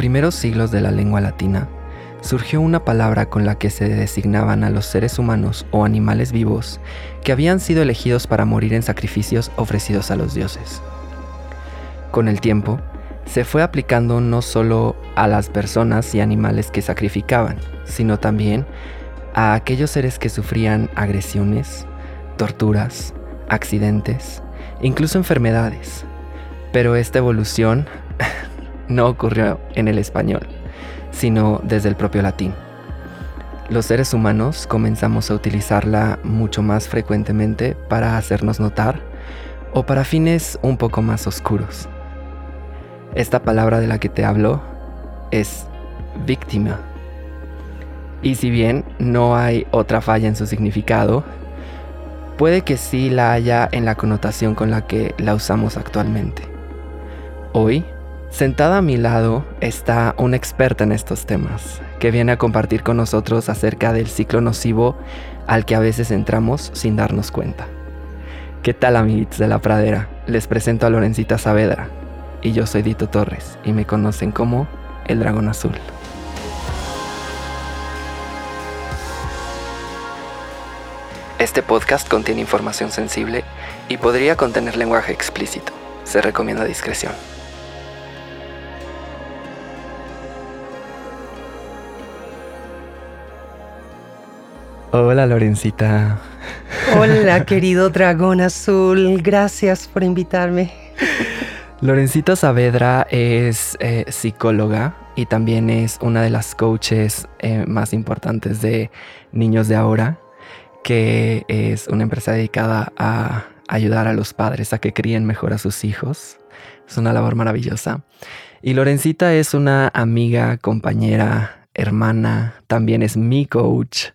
Primeros siglos de la lengua latina, surgió una palabra con la que se designaban a los seres humanos o animales vivos que habían sido elegidos para morir en sacrificios ofrecidos a los dioses. Con el tiempo, se fue aplicando no solo a las personas y animales que sacrificaban, sino también a aquellos seres que sufrían agresiones, torturas, accidentes, incluso enfermedades. Pero esta evolución no ocurrió en el español, sino desde el propio latín. Los seres humanos comenzamos a utilizarla mucho más frecuentemente para hacernos notar o para fines un poco más oscuros. Esta palabra de la que te hablo es víctima. Y si bien no hay otra falla en su significado, puede que sí la haya en la connotación con la que la usamos actualmente. Hoy Sentada a mi lado está una experta en estos temas, que viene a compartir con nosotros acerca del ciclo nocivo al que a veces entramos sin darnos cuenta. ¿Qué tal amiguitos de la pradera? Les presento a Lorencita Saavedra, y yo soy Dito Torres, y me conocen como el Dragón Azul. Este podcast contiene información sensible y podría contener lenguaje explícito. Se recomienda discreción. Hola Lorencita. Hola querido dragón azul, gracias por invitarme. Lorencita Saavedra es eh, psicóloga y también es una de las coaches eh, más importantes de Niños de Ahora, que es una empresa dedicada a ayudar a los padres a que críen mejor a sus hijos. Es una labor maravillosa. Y Lorencita es una amiga, compañera, hermana, también es mi coach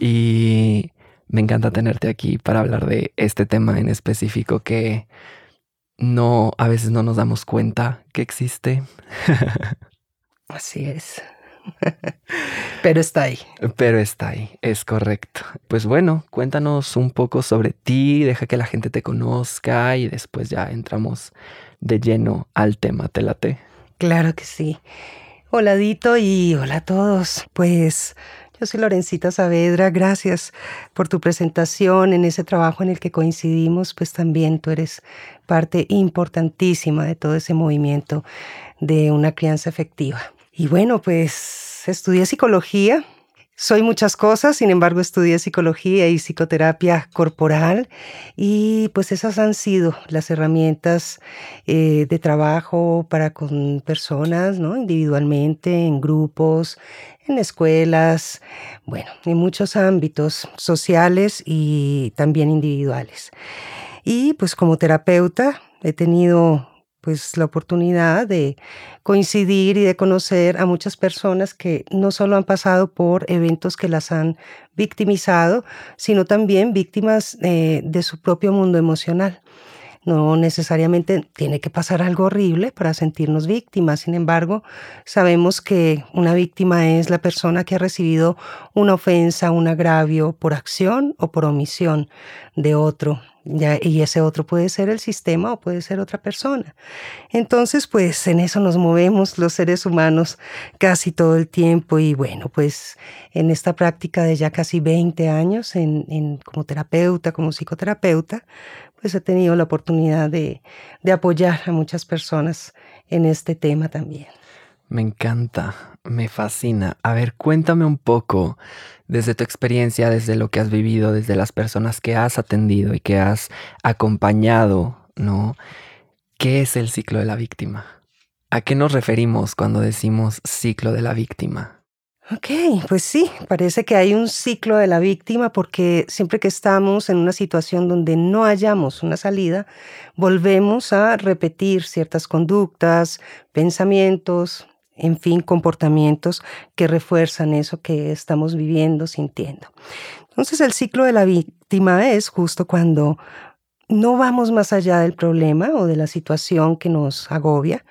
y me encanta tenerte aquí para hablar de este tema en específico que no, a veces no nos damos cuenta que existe. Así es. Pero está ahí. Pero está ahí, es correcto. Pues bueno, cuéntanos un poco sobre ti, deja que la gente te conozca y después ya entramos de lleno al tema, ¿te late? Claro que sí. Hola Dito y hola a todos. Pues yo soy Lorencita Saavedra, gracias por tu presentación en ese trabajo en el que coincidimos, pues también tú eres parte importantísima de todo ese movimiento de una crianza efectiva. Y bueno, pues estudié psicología, soy muchas cosas, sin embargo estudié psicología y psicoterapia corporal y pues esas han sido las herramientas eh, de trabajo para con personas, ¿no? Individualmente, en grupos, en escuelas, bueno, en muchos ámbitos sociales y también individuales. Y pues como terapeuta he tenido pues la oportunidad de coincidir y de conocer a muchas personas que no solo han pasado por eventos que las han victimizado, sino también víctimas eh, de su propio mundo emocional. No necesariamente tiene que pasar algo horrible para sentirnos víctimas. Sin embargo, sabemos que una víctima es la persona que ha recibido una ofensa, un agravio por acción o por omisión de otro. Y ese otro puede ser el sistema o puede ser otra persona. Entonces, pues en eso nos movemos los seres humanos casi todo el tiempo y bueno, pues en esta práctica de ya casi 20 años en, como terapeuta, como psicoterapeuta, pues he tenido la oportunidad de, apoyar a muchas personas en este tema también. Me encanta, me fascina. A ver, cuéntame un poco desde tu experiencia, desde lo que has vivido, desde las personas que has atendido y que has acompañado, ¿no? ¿Qué es el ciclo de la víctima? ¿A qué nos referimos cuando decimos ciclo de la víctima? Ok, pues sí, parece que hay un ciclo de la víctima porque siempre que estamos en una situación donde no hallamos una salida, volvemos a repetir ciertas conductas, pensamientos, en fin, comportamientos que refuerzan eso que estamos viviendo, sintiendo. Entonces el ciclo de la víctima es justo cuando no vamos más allá del problema o de la situación que nos agobia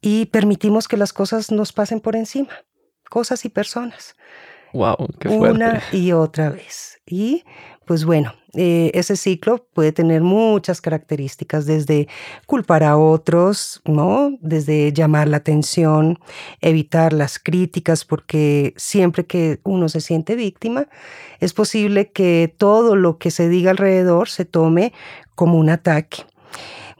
y permitimos que las cosas nos pasen por encima cosas y personas. Wow, qué fuerte. Una y otra vez. Y pues bueno, eh, ese ciclo puede tener muchas características, desde culpar a otros, ¿no? Desde llamar la atención, evitar las críticas, porque siempre que uno se siente víctima, es posible que todo lo que se diga alrededor se tome como un ataque.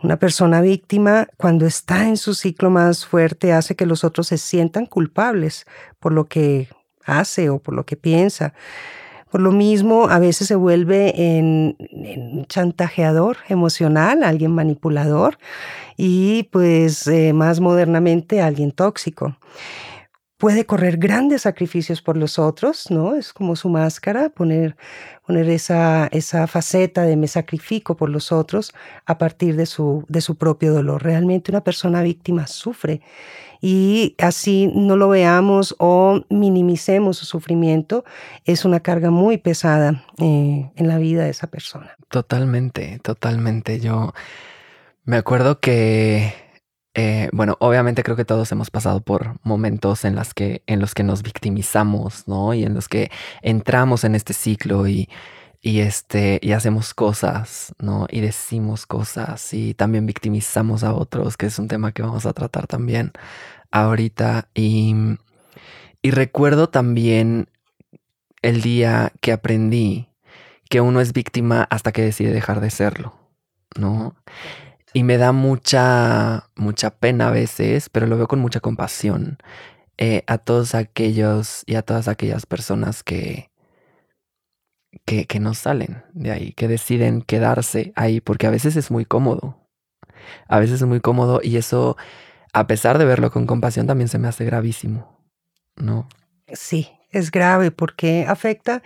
Una persona víctima, cuando está en su ciclo más fuerte, hace que los otros se sientan culpables por lo que hace o por lo que piensa. Por lo mismo, a veces se vuelve en, un chantajeador emocional, alguien manipulador y pues eh, más modernamente alguien tóxico puede correr grandes sacrificios por los otros, ¿no? Es como su máscara, poner, poner esa, esa faceta de me sacrifico por los otros a partir de su, de su propio dolor. Realmente una persona víctima sufre y así no lo veamos o minimicemos su sufrimiento, es una carga muy pesada eh, en la vida de esa persona. Totalmente, totalmente. Yo me acuerdo que eh, bueno, obviamente creo que todos hemos pasado por momentos en, las que, en los que nos victimizamos, ¿no? Y en los que entramos en este ciclo y, y, este, y hacemos cosas, ¿no? Y decimos cosas y también victimizamos a otros, que es un tema que vamos a tratar también ahorita. Y, y recuerdo también el día que aprendí que uno es víctima hasta que decide dejar de serlo, ¿no? Y me da mucha, mucha pena a veces, pero lo veo con mucha compasión eh, a todos aquellos y a todas aquellas personas que, que, que no salen de ahí, que deciden quedarse ahí, porque a veces es muy cómodo. A veces es muy cómodo y eso, a pesar de verlo con compasión, también se me hace gravísimo, ¿no? Sí, es grave porque afecta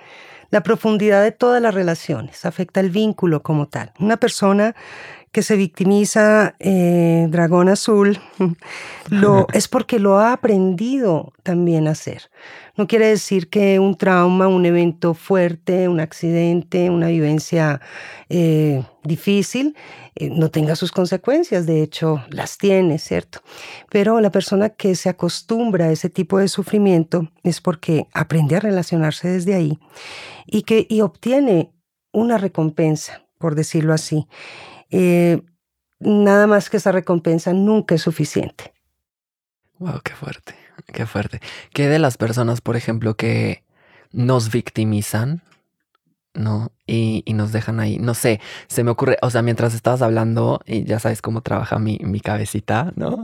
la profundidad de todas las relaciones, afecta el vínculo como tal. Una persona que se victimiza eh, Dragón Azul lo, es porque lo ha aprendido también a hacer. No quiere decir que un trauma, un evento fuerte, un accidente, una vivencia eh, difícil eh, no tenga sus consecuencias. De hecho, las tiene, ¿cierto? Pero la persona que se acostumbra a ese tipo de sufrimiento es porque aprende a relacionarse desde ahí y que y obtiene una recompensa, por decirlo así. Eh, nada más que esa recompensa nunca es suficiente. Wow, qué fuerte, qué fuerte. ¿Qué de las personas, por ejemplo, que nos victimizan, ¿no? Y, nos dejan ahí. No sé, se me ocurre, o sea, mientras estabas hablando, y ya sabes cómo trabaja mi, mi cabecita, ¿no?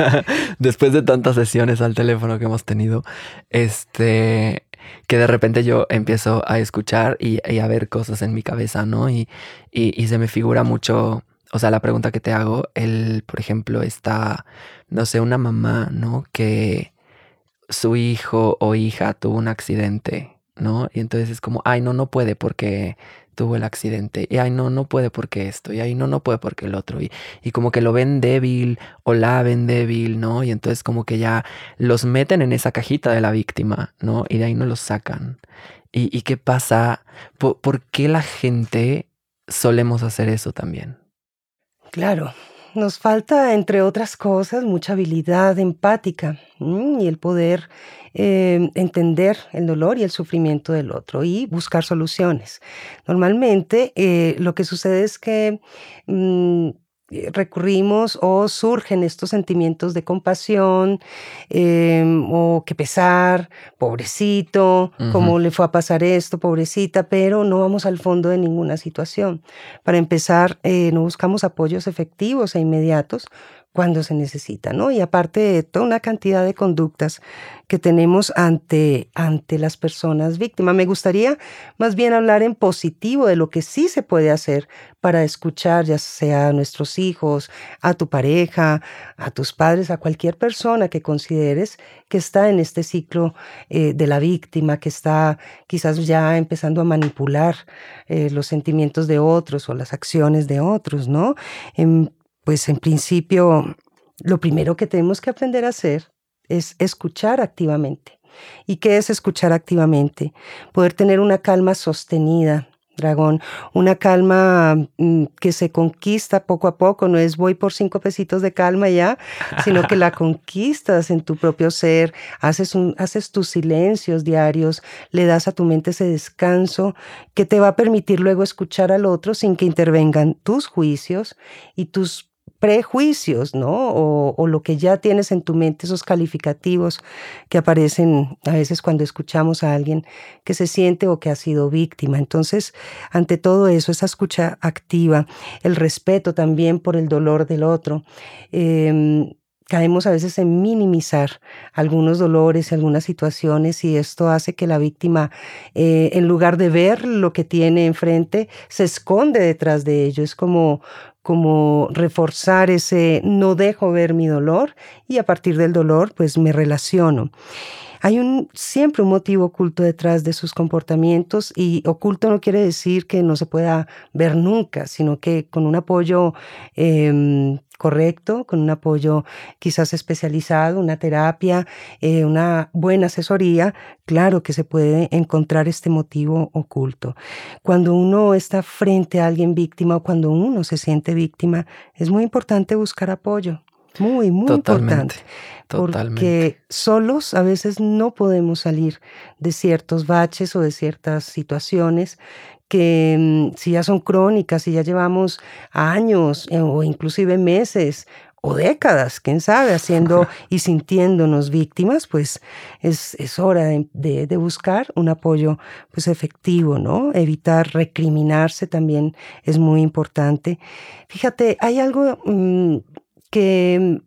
Después de tantas sesiones al teléfono que hemos tenido, este, que de repente yo empiezo a escuchar y, a ver cosas en mi cabeza, ¿no? Y, y, se me figura mucho, o sea, la pregunta que te hago, el, por ejemplo, está, no sé, una mamá, ¿no? Que su hijo o hija tuvo un accidente, ¿no? Y entonces es como, ay, no, no puede porque tuvo el accidente, y ay, no, no puede porque esto, y ay, no, no puede porque el otro, y, y como que lo ven débil o la ven débil, ¿no? Y entonces como que ya los meten en esa cajita de la víctima, ¿no? Y de ahí no los sacan. ¿Y, y qué pasa? ¿Por, ¿Por qué la gente solemos hacer eso también? Claro, nos falta, entre otras cosas, mucha habilidad empática y el poder eh, entender el dolor y el sufrimiento del otro y buscar soluciones. Normalmente eh, lo que sucede es que mm, recurrimos o surgen estos sentimientos de compasión em, o que pesar, pobrecito, cómo le fue a pasar esto, pobrecita, pero no vamos al fondo de ninguna situación. Para empezar, no buscamos apoyos efectivos e inmediatos cuando se necesita, ¿no? Y aparte de toda una cantidad de conductas que tenemos ante, ante las personas víctimas. Me gustaría más bien hablar en positivo de lo que sí se puede hacer para escuchar, ya sea a nuestros hijos, a tu pareja, a tus padres, a cualquier persona que consideres que está en este ciclo eh, de la víctima, que está quizás ya empezando a manipular eh, los sentimientos de otros o las acciones de otros, ¿no? Pues en principio, lo primero que tenemos que aprender a hacer es escuchar activamente. ¿Y qué es escuchar activamente? Poder tener una calma sostenida, dragón, una calma mm, que se conquista poco a poco, no es voy por cinco pesitos de calma ya, sino que la conquistas en tu propio ser, haces, un, haces tus silencios diarios, le das a tu mente ese descanso que te va a permitir luego escuchar al otro sin que intervengan tus juicios y tus prejuicios, ¿no? O, lo que ya tienes en tu mente, esos calificativos que aparecen a veces cuando escuchamos a alguien que se siente o que ha sido víctima. Entonces, ante todo eso, esa escucha activa, el respeto también por el dolor del otro. Em, caemos a veces en minimizar algunos dolores, algunas situaciones y esto hace que la víctima, eh, en lugar de ver lo que tiene enfrente, se esconde detrás de ello. Es como, como reforzar ese no dejo ver mi dolor y a partir del dolor pues me relaciono. Hay un, siempre un motivo oculto detrás de sus comportamientos y oculto no quiere decir que no se pueda ver nunca, sino que con un apoyo em, correcto, con un apoyo quizás especializado, una terapia, eh, una buena asesoría, claro que se puede encontrar este motivo oculto. Cuando uno está frente a alguien víctima o cuando uno se siente víctima, es muy importante buscar apoyo. Muy, muy importante. Totalmente. Porque solos a veces no podemos salir de ciertos baches o de ciertas situaciones que mm, si ya son crónicas, si ya llevamos años eh, o inclusive meses o décadas, quién sabe, haciendo y sintiéndonos víctimas, pues es, es hora de, de, buscar un apoyo pues efectivo, ¿no? Evitar recriminarse también es muy importante. Fíjate, hay algo mm, que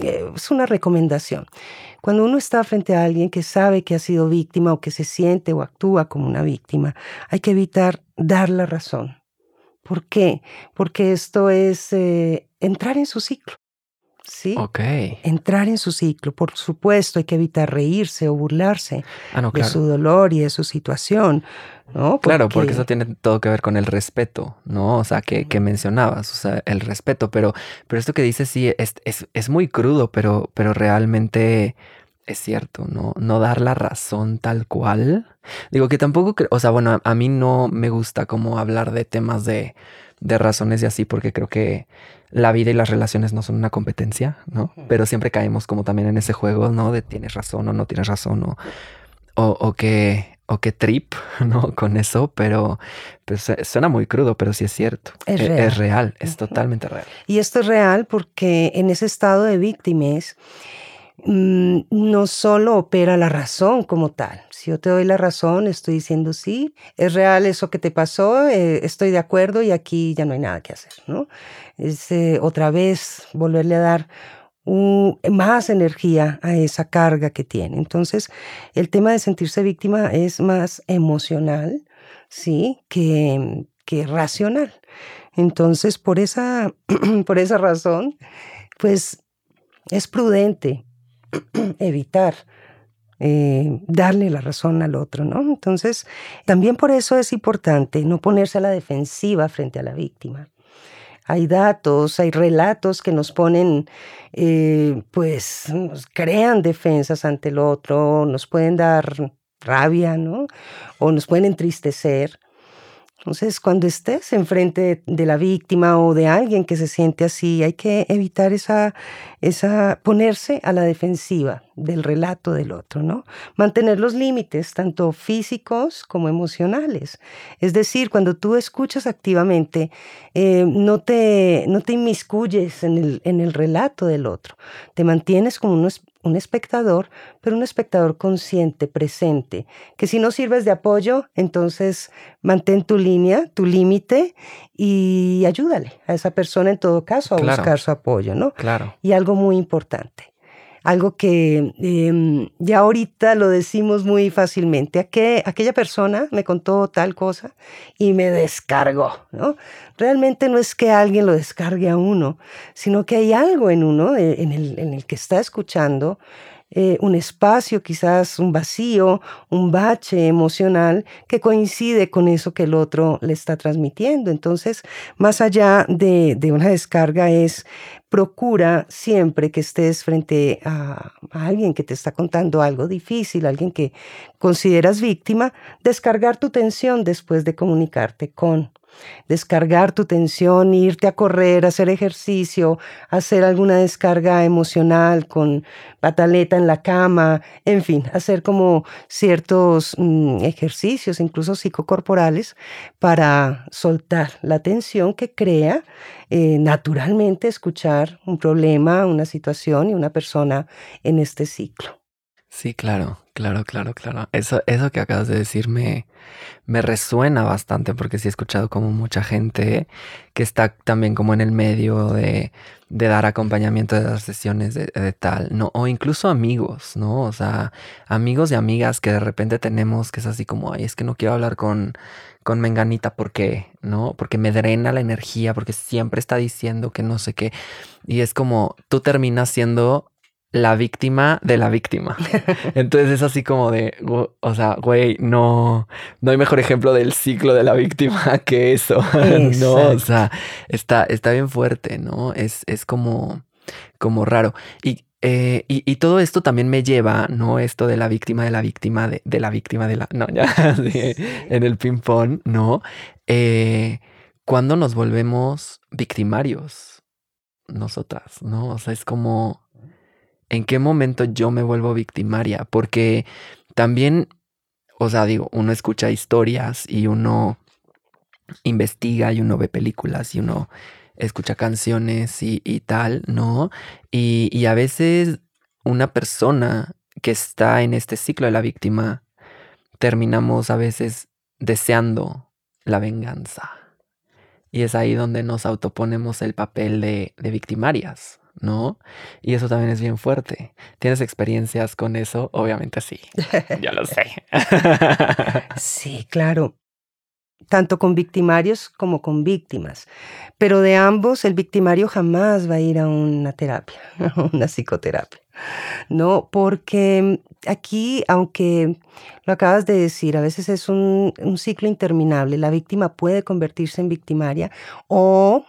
eh, es una recomendación. Cuando uno está frente a alguien que sabe que ha sido víctima o que se siente o actúa como una víctima, hay que evitar dar la razón. ¿Por qué? Porque esto es eh, entrar en su ciclo. ¿Sí? Ok. Entrar en su ciclo. Por supuesto, hay que evitar reírse o burlarse ah, de su dolor y de su situación. ¿no? Claro, porque eso tiene todo que ver con el respeto, ¿no? O sea, que, que mencionabas, o sea, el respeto, pero, pero esto que dices sí es, es, es, muy crudo, pero, pero realmente es cierto, ¿no? No dar la razón tal cual. Digo que tampoco, o sea, bueno, a, mí no me gusta como hablar de temas de, de razones y así, porque creo que la vida y las relaciones no son una competencia, ¿no? Pero siempre caemos como también en ese juego, ¿no? De tienes razón o no tienes razón o, o, o que o qué trip, ¿no? Con eso, pero pues, suena muy crudo, pero sí es cierto. Es e, real. Es real, es totalmente real. Y esto es real porque en ese estado de víctimas mm, no solo opera la razón como tal. Si yo te doy la razón, estoy diciendo sí, es real eso que te pasó, eh, estoy de acuerdo y aquí ya no hay nada que hacer, ¿no? Es eh, otra vez volverle a dar más energía a esa carga que tiene. Entonces, el tema de sentirse víctima es más emocional, ¿sí? Que, que racional. Entonces, por esa, por esa razón, pues es prudente evitar eh, darle la razón al otro, ¿no? Entonces, también por eso es importante no ponerse a la defensiva frente a la víctima hay datos, hay relatos que nos ponen, eh, pues, nos crean defensas ante el otro, nos pueden dar rabia, ¿no? O nos pueden entristecer. Entonces, cuando estés enfrente de la víctima o de alguien que se siente así, hay que evitar esa, esa, ponerse a la defensiva del relato del otro, ¿no? Mantener los límites, tanto físicos como emocionales. Es decir, cuando tú escuchas activamente, eh, no, te, no te inmiscuyes en el, en el relato del otro. Te mantienes como un espectador, pero un espectador consciente, presente, que si no sirves de apoyo, entonces mantén tu línea, tu límite y ayúdale a esa persona en todo caso a buscar su apoyo, ¿no? Claro. Y algo muy importante, algo que em, ya ahorita lo decimos muy fácilmente. aquella persona me contó tal cosa y me descargó, ¿no? Realmente no es que alguien lo descargue a uno, sino que hay algo en uno, eh, en el, en el que está escuchando, eh, un espacio, quizás un vacío, un bache emocional que coincide con eso que el otro le está transmitiendo. Entonces, más allá de, una descarga es procura siempre que estés frente a, a, alguien que te está contando algo difícil, alguien que consideras víctima, descargar tu tensión después de comunicarte con descargar tu tensión, irte a correr, hacer ejercicio, hacer alguna descarga emocional con pataleta en la cama, en fin, hacer como ciertos mm, ejercicios, incluso psicocorporales, para soltar la tensión que crea eh, naturalmente escuchar un problema, una situación y una persona en este ciclo. Sí, claro, claro, claro, claro. Eso, eso que acabas de decir me, resuena bastante porque sí he escuchado como mucha gente que está también como en el medio de, dar acompañamiento de las sesiones de, tal, ¿no? O incluso amigos, ¿no? O sea, amigos y amigas que de repente tenemos que es así como, ay, es que no quiero hablar con, con Menganita porque, ¿no? Porque me drena la energía, porque siempre está diciendo que no sé qué. Y es como, tú terminas siendo la víctima de la víctima. Entonces es así como de, o sea, güey, no, no hay mejor ejemplo del ciclo de la víctima que eso. no, o sea, está, está bien fuerte, ¿no? Es, es como, como raro. Y, eh, y, todo esto también me lleva, ¿no? Esto de la víctima de la víctima de, de la víctima de la, no, ya, en el ping-pong, ¿no? Eh, cuando nos volvemos victimarios, nosotras, ¿no? O sea, es como en qué momento yo me vuelvo victimaria, porque también, o sea, digo, uno escucha historias y uno investiga y uno ve películas y uno escucha canciones y, tal, ¿no? Y, y a veces una persona que está en este ciclo de la víctima, terminamos a veces deseando la venganza. Y es ahí donde nos autoponemos el papel de, de victimarias, ¿no? Y eso también es bien fuerte. ¿Tienes experiencias con eso? Obviamente sí. Ya lo sé. sí, claro. Tanto con victimarios como con víctimas. Pero de ambos, el victimario jamás va a ir a una terapia, a una psicoterapia. No, porque aquí, aunque lo acabas de decir, a veces es un, un ciclo interminable. La víctima puede convertirse en victimaria o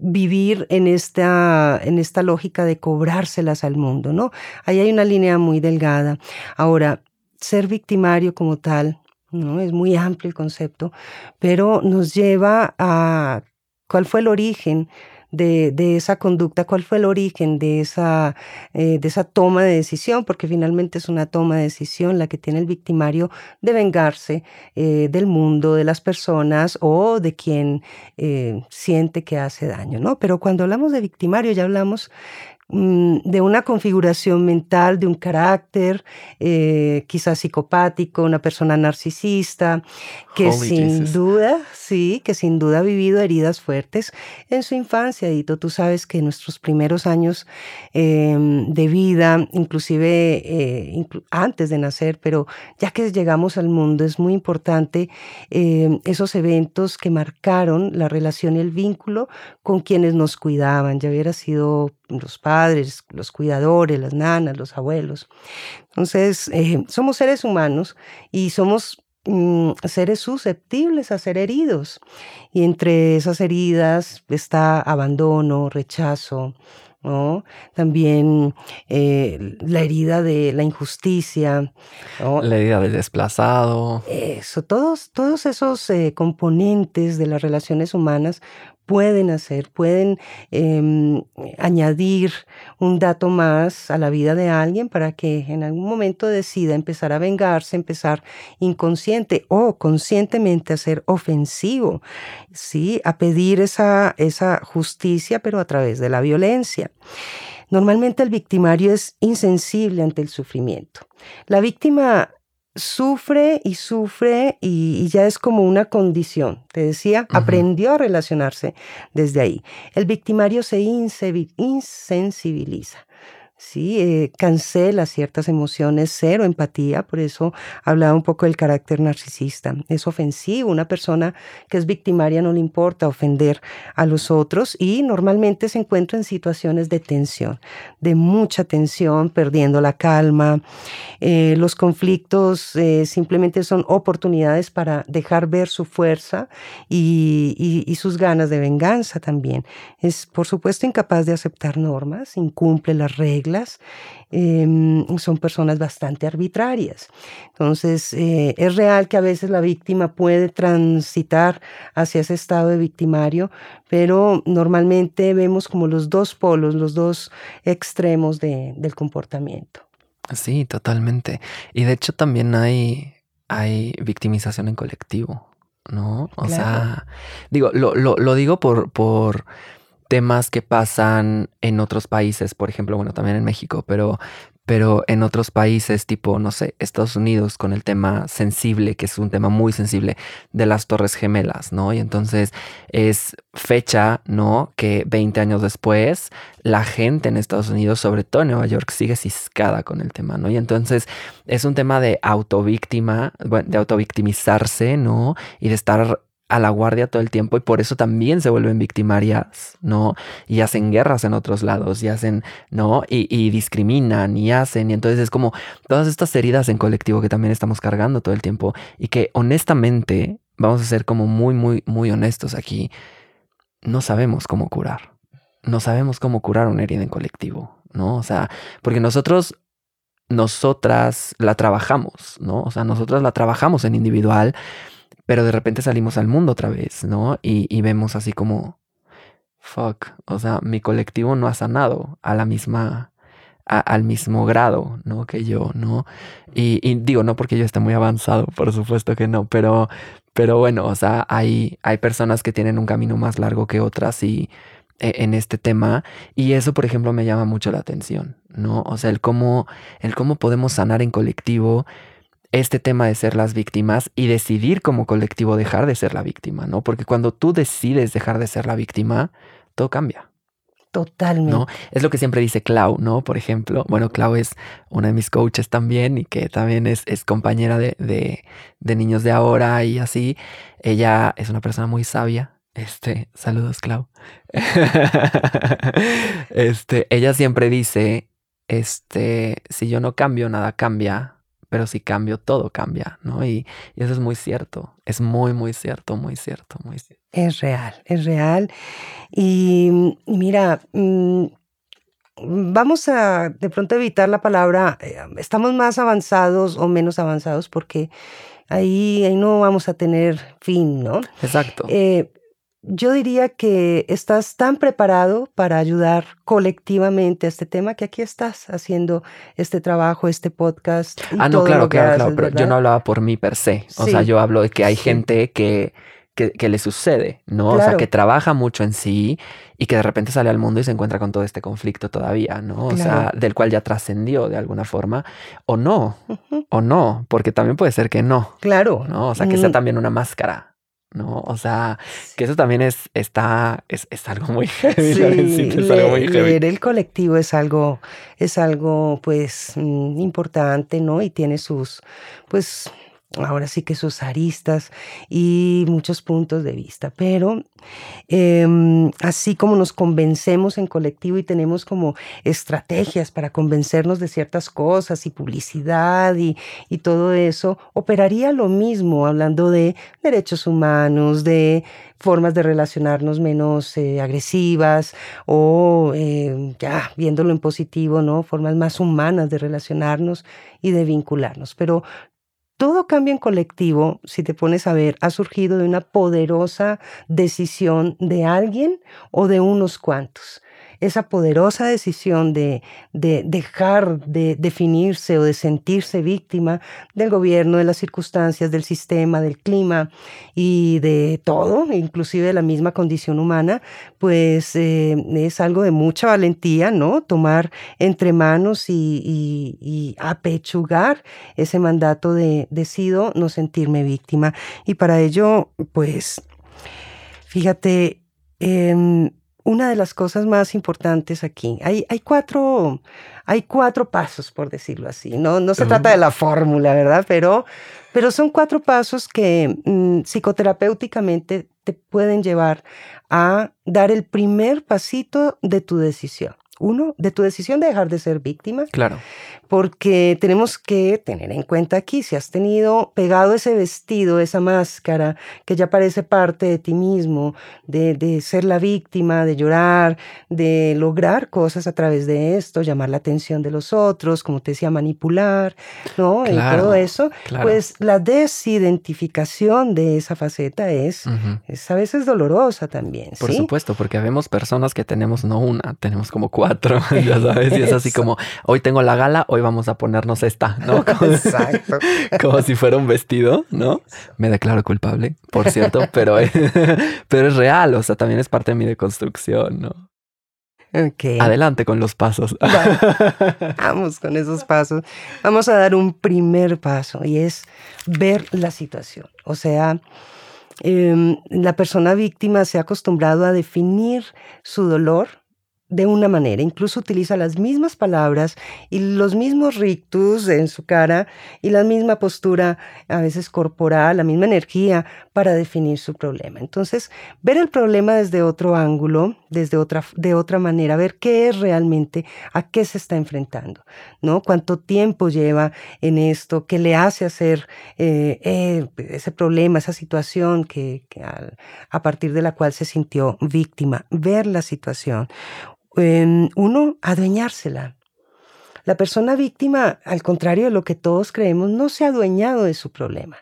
vivir en esta, en esta lógica de cobrárselas al mundo, ¿no? Ahí hay una línea muy delgada. Ahora, ser victimario como tal, ¿no? Es muy amplio el concepto, pero nos lleva a cuál fue el origen de, esa conducta, cuál fue el origen de esa, eh, de esa toma de decisión, porque finalmente es una toma de decisión la que tiene el victimario de vengarse eh, del mundo, de las personas o de quien eh, siente que hace daño, ¿no? Pero cuando hablamos de victimario ya hablamos de una configuración mental, de un carácter, eh, quizás psicopático, una persona narcisista, que sin duda, sí, que sin duda ha vivido heridas fuertes en su infancia. Y tú sabes que nuestros primeros años em, de vida, inclusive eh, antes de nacer, pero ya que llegamos al mundo, es muy importante em, esos eventos que marcaron la relación y el vínculo con quienes nos cuidaban, ya hubiera sido los padres, los cuidadores, las nanas, los abuelos. Entonces, eh, somos seres humanos y somos mm, seres susceptibles a ser heridos. Y entre esas heridas está abandono, rechazo, ¿no? También eh, la herida de la injusticia. La herida del desplazado. Eso, todos, todos esos eh, componentes de las relaciones humanas pueden hacer, pueden em, añadir un dato más a la vida de alguien para que en algún momento decida empezar a vengarse, empezar inconsciente o conscientemente a ser ofensivo, ¿sí? a pedir esa, esa justicia, pero a través de la violencia. Normalmente el victimario es insensible ante el sufrimiento. La víctima sufre y sufre y, ya es como una condición. Te decía, aprendió a relacionarse desde ahí. El victimario se insensibiliza. ¿Sí? Eh, cancela ciertas emociones, cero empatía, por eso hablaba un poco del carácter narcisista. Es ofensivo, una persona que es victimaria no le importa ofender a los otros y normalmente se encuentra en situaciones de tensión, de mucha tensión, perdiendo la calma. Eh, los conflictos eh, simplemente son oportunidades para dejar ver su fuerza y, y sus ganas de venganza también. Es, por supuesto, incapaz de aceptar normas, incumple las reglas Em, son personas bastante arbitrarias. Entonces, eh, es real que a veces la víctima puede transitar hacia ese estado de victimario, pero normalmente vemos como los dos polos, los dos extremos del comportamiento. Sí, totalmente. Y de hecho también hay, hay victimización en colectivo, ¿no? O sea, digo, lo, lo, lo digo por, por temas que pasan en otros países, por ejemplo, bueno, también en México, pero, pero en otros países tipo, no sé, Estados Unidos con el tema sensible, que es un tema muy sensible de las Torres Gemelas, ¿no? Y entonces es fecha, ¿no? Que 20 años después la gente en Estados Unidos, sobre todo en Nueva York, sigue ciscada con el tema, ¿no? Y entonces es un tema de autovíctima, de autovictimizarse, ¿no? Y de estar a la guardia todo el tiempo y por eso también se vuelven victimarias, ¿no? Y hacen guerras en otros lados y hacen, ¿no? Y, discriminan y hacen. Y entonces es como todas estas heridas en colectivo que también estamos cargando todo el tiempo y que honestamente, vamos a ser como muy, muy, muy honestos aquí, no sabemos cómo curar. No sabemos cómo curar una herida en colectivo, ¿no? O sea, porque nosotros nosotras la trabajamos, ¿no? O sea, nosotras la trabajamos en individual pero de repente salimos al mundo otra vez, ¿no? Y, vemos así como, fuck, o sea, mi colectivo no ha sanado a la misma, al mismo grado, ¿no? Que yo, ¿no? Y, digo, no porque yo esté muy avanzado, por supuesto que no, pero, pero bueno, o sea, hay, hay personas que tienen un camino más largo que otras y e, en este tema y eso por ejemplo me llama mucho la atención no o sea el cómo el cómo podemos sanar en colectivo este tema de ser las víctimas y decidir como colectivo dejar de ser la víctima, ¿no? Porque cuando tú decides dejar de ser la víctima, todo cambia. Totalmente. ¿no? Es lo que siempre dice Clau, ¿no? Por ejemplo, bueno, Clau es una de mis coaches también y que también es, es compañera de, de, de, niños de ahora y así. Ella es una persona muy sabia. Este, saludos, Clau. este, ella siempre dice, este, si yo no cambio, nada cambia pero si cambio, todo cambia, ¿no? Y, eso es muy cierto, es muy, muy cierto, muy cierto, muy cierto. Es real, es real. Y mira, mm, vamos a de pronto evitar la palabra, eh, estamos más avanzados o menos avanzados porque ahí, ahí no vamos a tener fin, ¿no? Exacto. Eh, yo diría que estás tan preparado para ayudar colectivamente a este tema que aquí estás haciendo este trabajo, este podcast. ah, no, claro, claro, claro, pero yo no hablaba por mí per se. O sea, yo hablo de que hay gente que, que, le sucede, ¿no? O sea, que trabaja mucho en sí y que de repente sale al mundo y se encuentra con todo este conflicto todavía, ¿no? O sea, del cual ya trascendió de alguna forma, o no, o no, porque también puede ser que no. Claro. ¿no? O sea, que sea también una máscara. ¿No? O sea, que eso también es, está, es, es algo muy heavy. Sí, es algo muy leer el colectivo es algo, es algo, pues, mm, importante, ¿no? Y tiene sus, pues, ahora sí que sus aristas y muchos puntos de vista, pero em, así como nos convencemos en colectivo y tenemos como estrategias para convencernos de ciertas cosas y publicidad y, todo eso, operaría lo mismo hablando de derechos humanos, de formas de relacionarnos menos eh, agresivas o em, ya viéndolo en positivo, ¿no? Formas más humanas de relacionarnos y de vincularnos. Pero todo cambio en colectivo, si te pones a ver, ha surgido de una poderosa decisión de alguien o de unos cuantos. Esa poderosa decisión de, de dejar de definirse o de sentirse víctima del gobierno, de las circunstancias, del sistema, del clima y de todo, inclusive de la misma condición humana, pues eh, es algo de mucha valentía, ¿no? Tomar entre manos y, apechugar ese mandato de decido no sentirme víctima. Y para ello, pues, fíjate, em, una de las cosas más importantes aquí, hay, hay, cuatro, hay cuatro pasos, por decirlo así. No, no se trata de la fórmula, ¿verdad? Pero, pero son cuatro pasos que mm, psicoterapéuticamente te pueden llevar a dar el primer pasito de tu decisión. Uno, de tu decisión de dejar de ser víctima. Claro porque tenemos que tener en cuenta aquí si has tenido pegado ese vestido, esa máscara que ya parece parte de ti mismo, de, ser la víctima, de llorar, de lograr cosas a través de esto, llamar la atención de los otros, como te decía, manipular, ¿no? y todo eso, pues la desidentificación de esa faceta es, a veces dolorosa también. Por supuesto, porque vemos personas que tenemos no una, tenemos como cuatro, ya sabes, y es así como, hoy tengo la gala, hoy vamos a ponernos esta, ¿no? Como, Exacto. como si fuera un vestido, ¿no? Me declaro culpable, por cierto, pero, pero es real, o sea, también es parte de mi deconstrucción, ¿no? Okay. Adelante con los pasos. Vamos con esos pasos. Vamos a dar un primer paso y es ver la situación. O sea, em, la persona víctima se ha acostumbrado a definir su dolor de una manera, incluso utiliza las mismas palabras y los mismos rictus en su cara y la misma postura, a veces corporal, la misma energía para definir su problema. Entonces, ver el problema desde otro ángulo, desde otra, de otra manera, ver qué es realmente, a qué se está enfrentando, ¿no? Cuánto tiempo lleva en esto, qué le hace hacer eh, eh, ese problema, esa situación que, a partir de la cual se sintió víctima, ver la situación uno, adueñársela. La persona víctima, al contrario de lo que todos creemos, no se ha adueñado de su problema,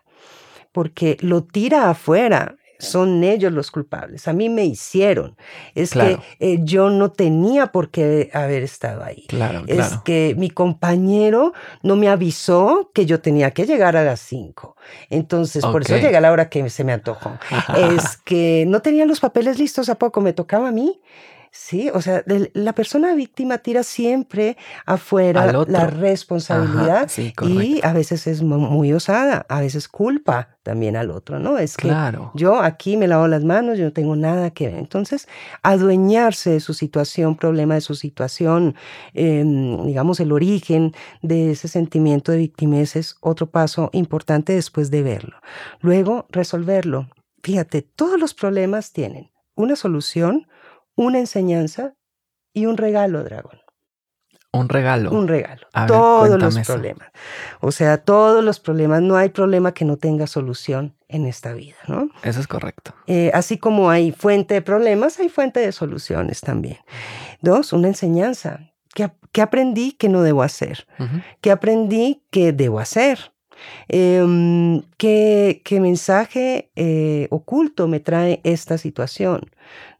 porque lo tira afuera. Son ellos los culpables. A mí me hicieron. Es que eh, yo no tenía por qué haber estado ahí. Claro, es que mi compañero no me avisó que yo tenía que llegar a las 5. Entonces, por eso llegué a la hora que se me antojó. es que no tenía los papeles listos a poco, me tocaba a mí. Sí, o sea, la persona víctima tira siempre afuera la responsabilidad y a veces es muy osada, a veces culpa también al otro, ¿no? Es que yo aquí me lavo las manos, yo no tengo nada que ver. Entonces, adueñarse de su situación, problema de su situación, em, digamos, el origen de ese sentimiento de victimez es otro paso importante después de verlo. Luego, resolverlo. Fíjate, todos los problemas tienen una solución una enseñanza y un regalo, dragón. Un regalo. Un regalo. todos los problemas. O sea, todos los problemas. No hay problema que no tenga solución en esta vida, ¿no? Eso es correcto. Eh, así como hay fuente de problemas, hay fuente de soluciones también. Dos, una enseñanza. ¿Qué, aprendí que no debo hacer? ¿Qué aprendí que debo hacer? Em, ¿qué, mensaje eh, oculto me trae esta situación?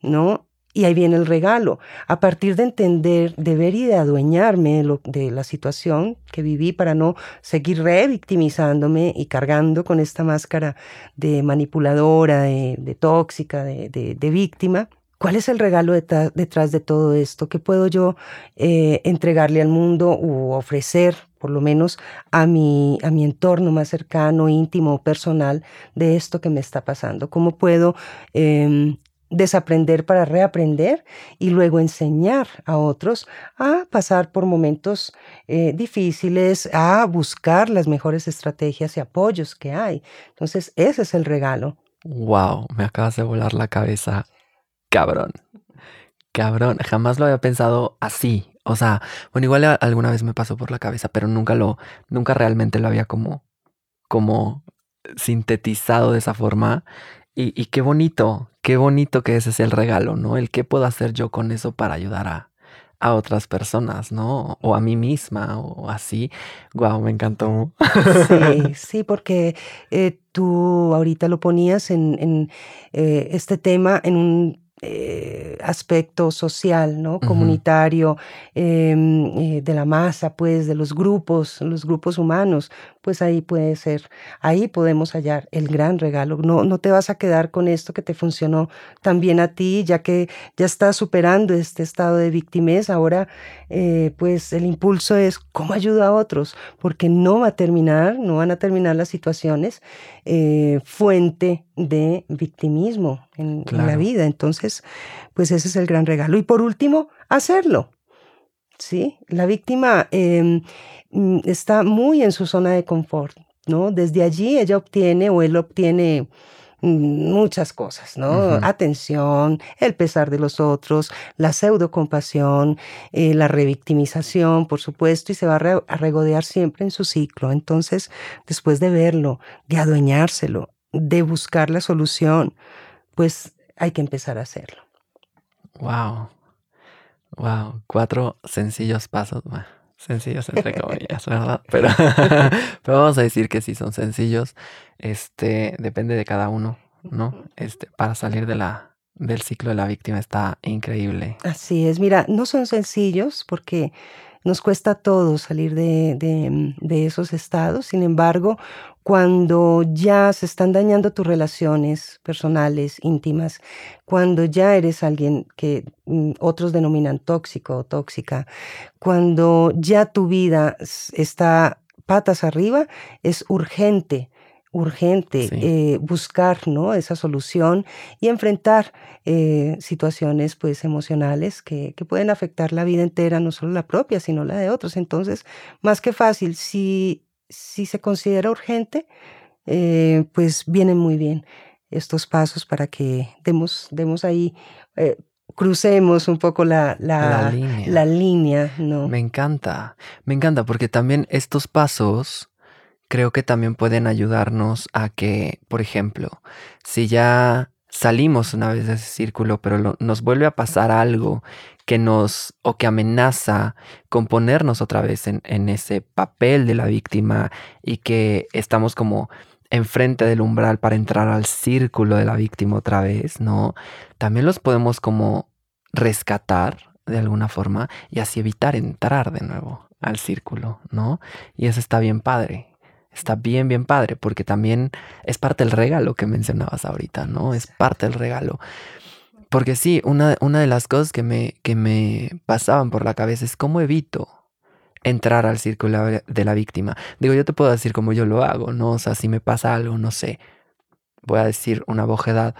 ¿No? Y ahí viene el regalo. A partir de entender, de ver y de adueñarme de, la situación que viví para no seguir revictimizándome y cargando con esta máscara de manipuladora, de, tóxica, de, víctima. ¿Cuál es el regalo detrás, de todo esto? ¿Qué puedo yo eh, entregarle al mundo u ofrecer, por lo menos, a mi, a mi entorno más cercano, íntimo, personal, de esto que me está pasando? ¿Cómo puedo em, desaprender para reaprender y luego enseñar a otros a pasar por momentos eh, difíciles, a buscar las mejores estrategias y apoyos que hay. Entonces, ese es el regalo. Wow, me acabas de volar la cabeza. Cabrón. Cabrón, jamás lo había pensado así. O sea, bueno, igual alguna vez me pasó por la cabeza, pero nunca lo, nunca realmente lo había como, como sintetizado de esa forma. Y, qué bonito, qué bonito que ese es el regalo, ¿no? El qué puedo hacer yo con eso para ayudar a, a otras personas, ¿no? O a mí misma, o así. Guau, me encantó. Sí, sí, porque eh, tú ahorita lo ponías en, en eh, este tema en un eh, aspecto social, ¿no? Comunitario, em, eh, de la masa, pues, de los grupos, los grupos humanos, pues ahí puede ser, ahí podemos hallar el gran regalo. No, no te vas a quedar con esto que te funcionó también a ti, ya que ya estás superando este estado de victimez. Ahora, eh, pues el impulso es cómo ayuda a otros, porque no va a terminar, no van a terminar las situaciones fuente de victimismo en, la vida. Entonces, pues ese es el gran regalo. Y por último, hacerlo. ¿Sí? La víctima em, está muy en su zona de confort, ¿no? Desde allí ella obtiene o él obtiene mm, muchas cosas, ¿no? Atención, el pesar de los otros, la pseudocompasión, eh, la revictimización, por supuesto, y se va a regodear siempre en su ciclo. Entonces, después de verlo, de adueñárselo, de buscar la solución, pues hay que empezar a hacerlo. Wow. Wow. Cuatro sencillos pasos. Sencillos entre comillas, ¿verdad? Pero, pero vamos a decir que sí son sencillos. Este depende de cada uno, ¿no? Este, para salir de la, del ciclo de la víctima está increíble. Así es. Mira, no son sencillos porque nos cuesta todo salir de, de, esos estados. Sin embargo, cuando ya se están dañando tus relaciones personales, íntimas, cuando ya eres alguien que mm, otros denominan tóxico o tóxica, cuando ya tu vida está patas arriba, es urgente urgente eh, buscar ¿no? esa solución y enfrentar eh, situaciones pues emocionales que, que, pueden afectar la vida entera, no solo la propia, sino la de otros. Entonces, más que fácil, si, si se considera urgente, eh, pues vienen muy bien estos pasos para que demos, demos ahí crucemos un poco la, la, línea. la, línea. ¿no? Me encanta, me encanta porque también estos pasos creo que también pueden ayudarnos a que, por ejemplo, si ya salimos una vez de ese círculo, pero nos vuelve a pasar algo que nos o que amenaza con ponernos otra vez en, en ese papel de la víctima y que estamos como enfrente del umbral para entrar al círculo de la víctima otra vez, ¿no? También los podemos como rescatar de alguna forma y así evitar entrar de nuevo al círculo, ¿no? Y eso está bien padre está bien, bien padre, porque también es parte del regalo que mencionabas ahorita, ¿no? Es parte del regalo. Porque sí, una, una de las cosas que me, que me pasaban por la cabeza es cómo evito entrar al círculo de la víctima. Digo, yo te puedo decir cómo yo lo hago, ¿no? O sea, si me pasa algo, no sé, voy a decir una bojedad,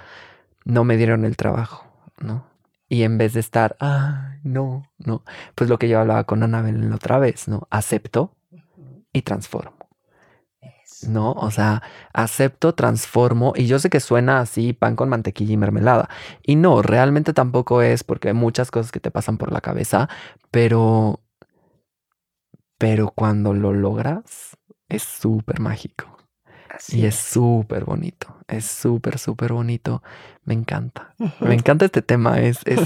no me dieron el trabajo, ¿no? Y en vez de estar, ah, no, no, pues lo que yo hablaba con Anabel la otra vez, ¿no? Acepto y transformo. ¿No? O sea, acepto, transformo y yo sé que suena así pan con mantequilla y mermelada. Y no, realmente tampoco es porque hay muchas cosas que te pasan por la cabeza, pero... Pero cuando lo logras, es súper mágico. y es súper bonito. Es súper, súper bonito. Me encanta. Me encanta este tema. Es, es,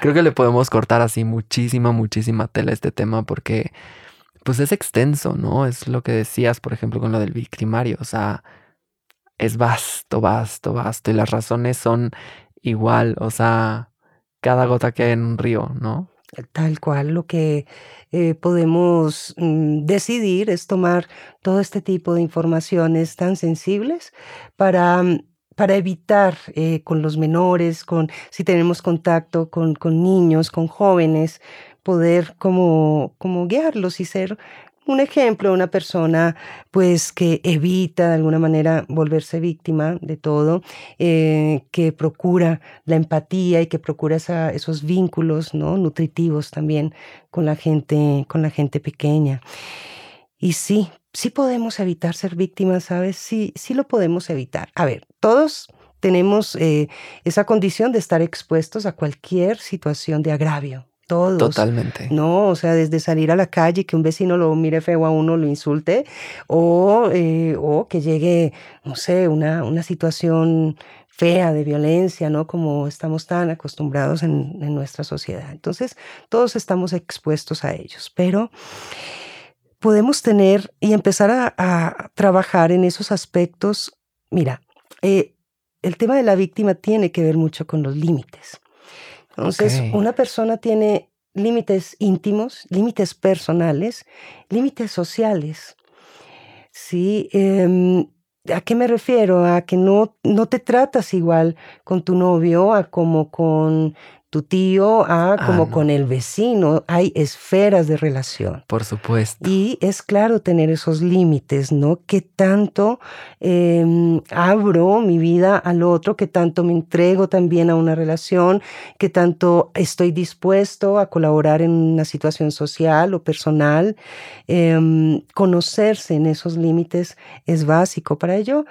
creo que le podemos cortar así muchísima, muchísima tela a este tema porque pues es extenso, ¿no? Es lo que decías, por ejemplo, con lo del victimario, o sea, es vasto, vasto, vasto, y las razones son igual, o sea, cada gota que hay en un río, ¿no? Tal cual, lo que eh, podemos mm, decidir es tomar todo este tipo de informaciones tan sensibles para mm, para evitar eh, con los menores, con si tenemos contacto con, con niños, con jóvenes, poder como, como guiarlos y ser un ejemplo, una persona pues que evita de alguna manera volverse víctima de todo, eh, que procura la empatía y que procura esos vínculos ¿no? nutritivos también con la gente, con la gente pequeña. Y sí, sí podemos evitar ser víctimas, ¿sabes? Sí, sí lo podemos evitar. A ver, todos tenemos eh, esa condición de estar expuestos a cualquier situación de agravio, todos. Totalmente. No, o sea, desde salir a la calle, que un vecino lo mire feo a uno, lo insulte, o, eh, o que llegue, no sé, una, una situación fea de violencia, ¿no? Como estamos tan acostumbrados en, en nuestra sociedad. Entonces, todos estamos expuestos a ellos, pero podemos tener y empezar a, a trabajar en esos aspectos. Mira, eh, el tema de la víctima tiene que ver mucho con los límites Entonces, una persona tiene límites íntimos, límites personales, límites sociales. Sí, em, ¿a qué me refiero? A que no, no te tratas igual con tu novio a como con tu tío a ah, como con el vecino. Hay esferas de relación. Por supuesto. Y es claro tener esos límites, ¿no? Que tanto em, abro mi vida al otro, que tanto me entrego también a una relación, que tanto estoy dispuesto a colaborar en una situación social o personal. Em, conocerse en esos límites es básico. Para ello,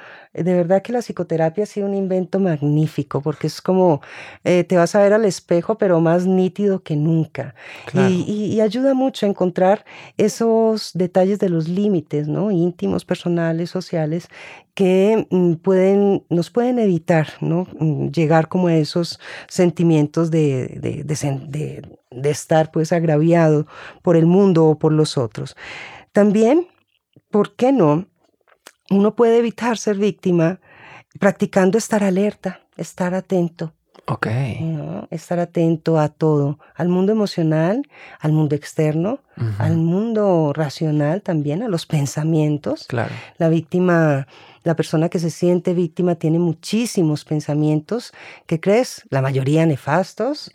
de verdad que la psicoterapia ha sido un invento magnífico porque es como eh, te vas a ver al espejo pero más nítido que nunca. Y, ayuda mucho a encontrar esos detalles de los límites no íntimos personales sociales que mm, pueden nos pueden evitar no mm, llegar como a esos sentimientos de, de, de, de estar pues agraviado por el mundo o por los otros. También ¿por qué no? Uno puede evitar ser víctima practicando estar alerta, estar atento. Ok. Estar atento a todo, al mundo emocional, al mundo externo, al mundo racional también, a los pensamientos. Claro. La víctima, la persona que se siente víctima tiene muchísimos pensamientos que crees, la mayoría nefastos,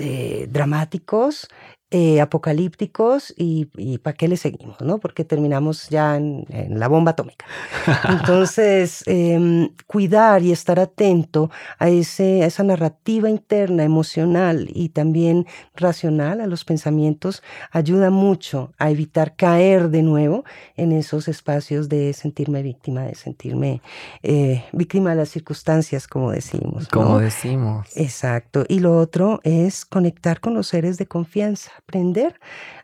eh, dramáticos, eh, apocalípticos y, ¿para qué le seguimos? ¿no? Porque terminamos ya en, la bomba atómica. Entonces, em, cuidar y estar atento a, ese, a esa narrativa interna, emocional y también racional, a los pensamientos, ayuda mucho a evitar caer de nuevo en esos espacios de sentirme víctima, de sentirme eh, víctima de las circunstancias, como decimos. Como decimos. Exacto. Y lo otro es conectar con los seres de confianza aprender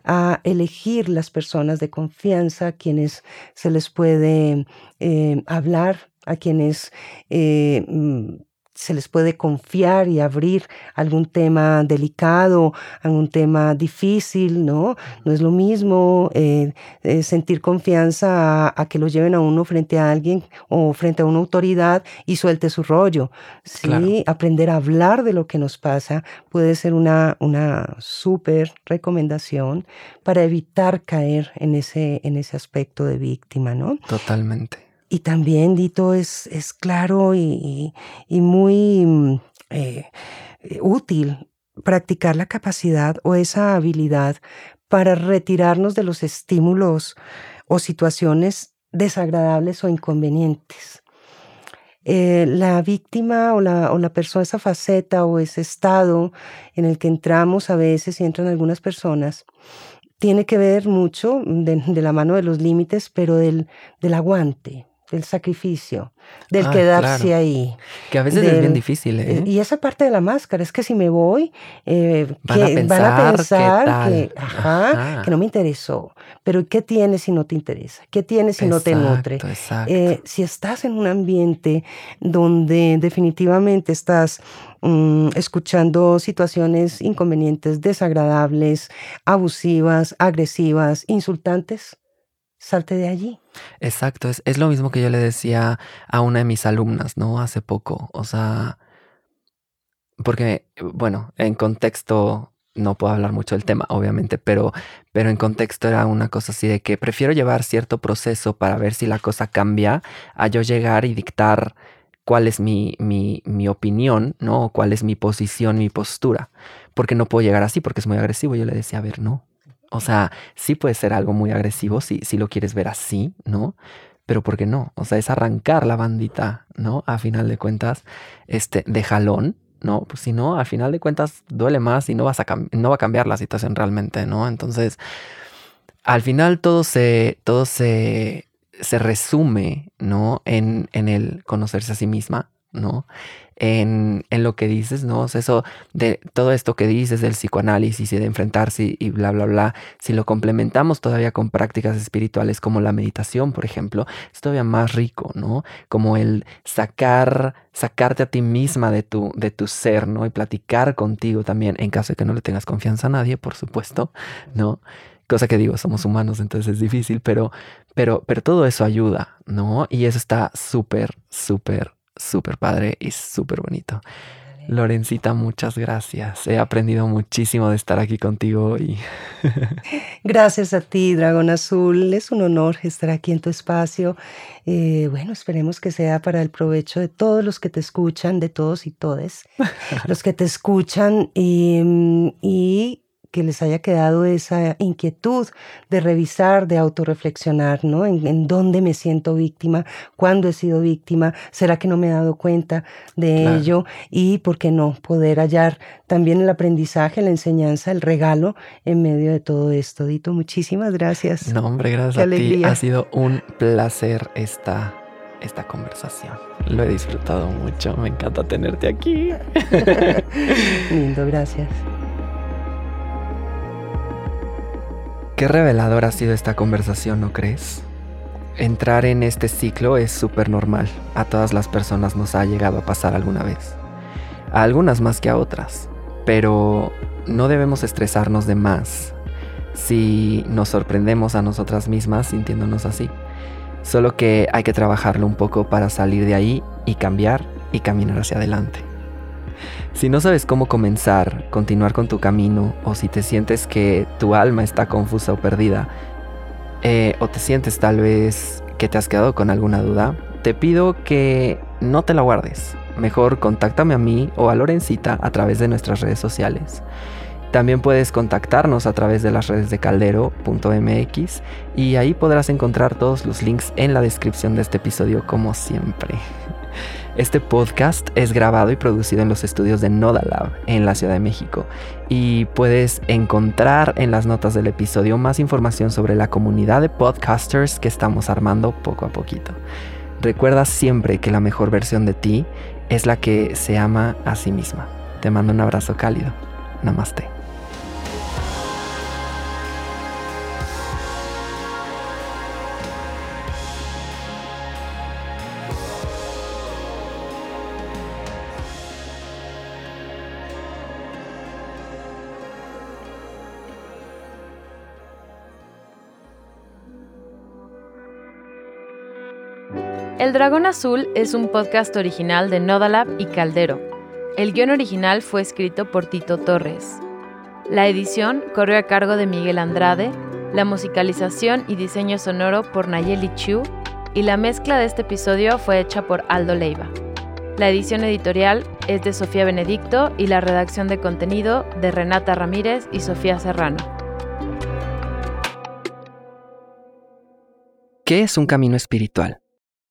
a elegir las personas de confianza, a quienes se les puede eh, hablar, a quienes eh, mm, se les puede confiar y abrir algún tema delicado, algún tema difícil, ¿no? No es lo mismo eh, eh, sentir confianza a, que lo lleven a uno frente a alguien o frente a una autoridad y suelte su rollo. Sí, aprender a hablar de lo que nos pasa puede ser una, una súper recomendación para evitar caer en ese, en ese aspecto de víctima, ¿no? Totalmente. Y también, Dito, es, es claro y, muy mm, eh, útil practicar la capacidad o esa habilidad para retirarnos de los estímulos o situaciones desagradables o inconvenientes. Eh, la víctima o la, o la persona, esa faceta o ese estado en el que entramos a veces y entran algunas personas, tiene que ver mucho de, la mano de los límites, pero del, del aguante, del sacrificio, del ah, quedarse ahí. Que a veces es bien difícil. ¿eh? Y esa parte de la máscara, es que si me voy, eh, van, a pensar, que, ajá, que no me interesó. Pero ¿qué tienes si no te interesa? ¿Qué tienes si no te nutre? Eh, si estás en un ambiente donde definitivamente estás mm, escuchando situaciones inconvenientes, desagradables, abusivas, agresivas, insultantes, salte de allí. Exacto, es, es, lo mismo que yo le decía a una de mis alumnas, ¿no? Hace poco, o sea, porque, bueno, en contexto, no puedo hablar mucho del tema, obviamente, pero, pero en contexto era una cosa así de que prefiero llevar cierto proceso para ver si la cosa cambia a yo llegar y dictar cuál es mi, mi, mi opinión, ¿no? cuál es mi posición, mi postura, porque no puedo llegar así porque es muy agresivo. Yo le decía, a ver, no, o sea, sí puede ser algo muy agresivo si, lo quieres ver así, ¿no? Pero ¿por qué no? O sea, es arrancar la bandita, ¿no? A final de cuentas, este, de jalón, ¿no? Pues si no, al final de cuentas duele más y no, vas a no va a cambiar la situación realmente, ¿no? Entonces, al final todo se, todo se, se resume, ¿no? En, en el conocerse a sí misma, ¿no? en, en, lo que dices, ¿no? O sea, eso de todo esto que dices del psicoanálisis y de enfrentarse y bla, bla, bla, si lo complementamos todavía con prácticas espirituales como la meditación, por ejemplo, es todavía más rico, ¿no? Como el sacar, sacarte a ti misma de tu, de tu ser, ¿no? Y platicar contigo también, en caso de que no le tengas confianza a nadie, por supuesto, ¿no? Cosa que digo, somos humanos, entonces es difícil, pero, pero, pero todo eso ayuda, ¿no? Y eso está súper, súper súper padre y súper bonito. Lorencita, muchas gracias. He aprendido muchísimo de estar aquí contigo hoy. gracias a ti, Dragón Azul. Es un honor estar aquí en tu espacio. Eh, bueno, esperemos que sea para el provecho de todos los que te escuchan, de todos y todes, los que te escuchan y, y que les haya quedado esa inquietud de revisar, de autorreflexionar, ¿no? En, dónde me siento víctima, cuándo he sido víctima, será que no me he dado cuenta de ello y, ¿por qué no?, poder hallar también el aprendizaje, la enseñanza, el regalo en medio de todo esto. Dito, muchísimas gracias. No, hombre, gracias a ti. Ha sido un placer esta esta conversación. Lo he disfrutado mucho, me encanta tenerte aquí. Lindo, gracias. Qué reveladora ha sido esta conversación, ¿no crees? Entrar en este ciclo es súper normal. A todas las personas nos ha llegado a pasar alguna vez. A algunas más que a otras. Pero no debemos estresarnos de más si nos sorprendemos a nosotras mismas sintiéndonos así. Solo que hay que trabajarlo un poco para salir de ahí y cambiar y caminar hacia adelante. Si no sabes cómo comenzar, continuar con tu camino, o si te sientes que tu alma está confusa o perdida, eh, o te sientes tal vez que te has quedado con alguna duda, te pido que no te la guardes. Mejor contáctame a mí o a Lorencita a través de nuestras redes sociales. También puedes contactarnos a través de las redes de caldero.mx y ahí podrás encontrar todos los links en la descripción de este episodio como siempre. Este podcast es grabado y producido en los estudios de Nodalab en la Ciudad de México y puedes encontrar en las notas del episodio más información sobre la comunidad de podcasters que estamos armando poco a poquito. Recuerda siempre que la mejor versión de ti es la que se ama a sí misma. Te mando un abrazo cálido. Namaste. El Dragón Azul es un podcast original de Nodalab y Caldero. El guion original fue escrito por Tito Torres. La edición corrió a cargo de Miguel Andrade, la musicalización y diseño sonoro por Nayeli Chu y la mezcla de este episodio fue hecha por Aldo Leiva. La edición editorial es de Sofía Benedicto y la redacción de contenido de Renata Ramírez y Sofía Serrano. ¿Qué es un camino espiritual?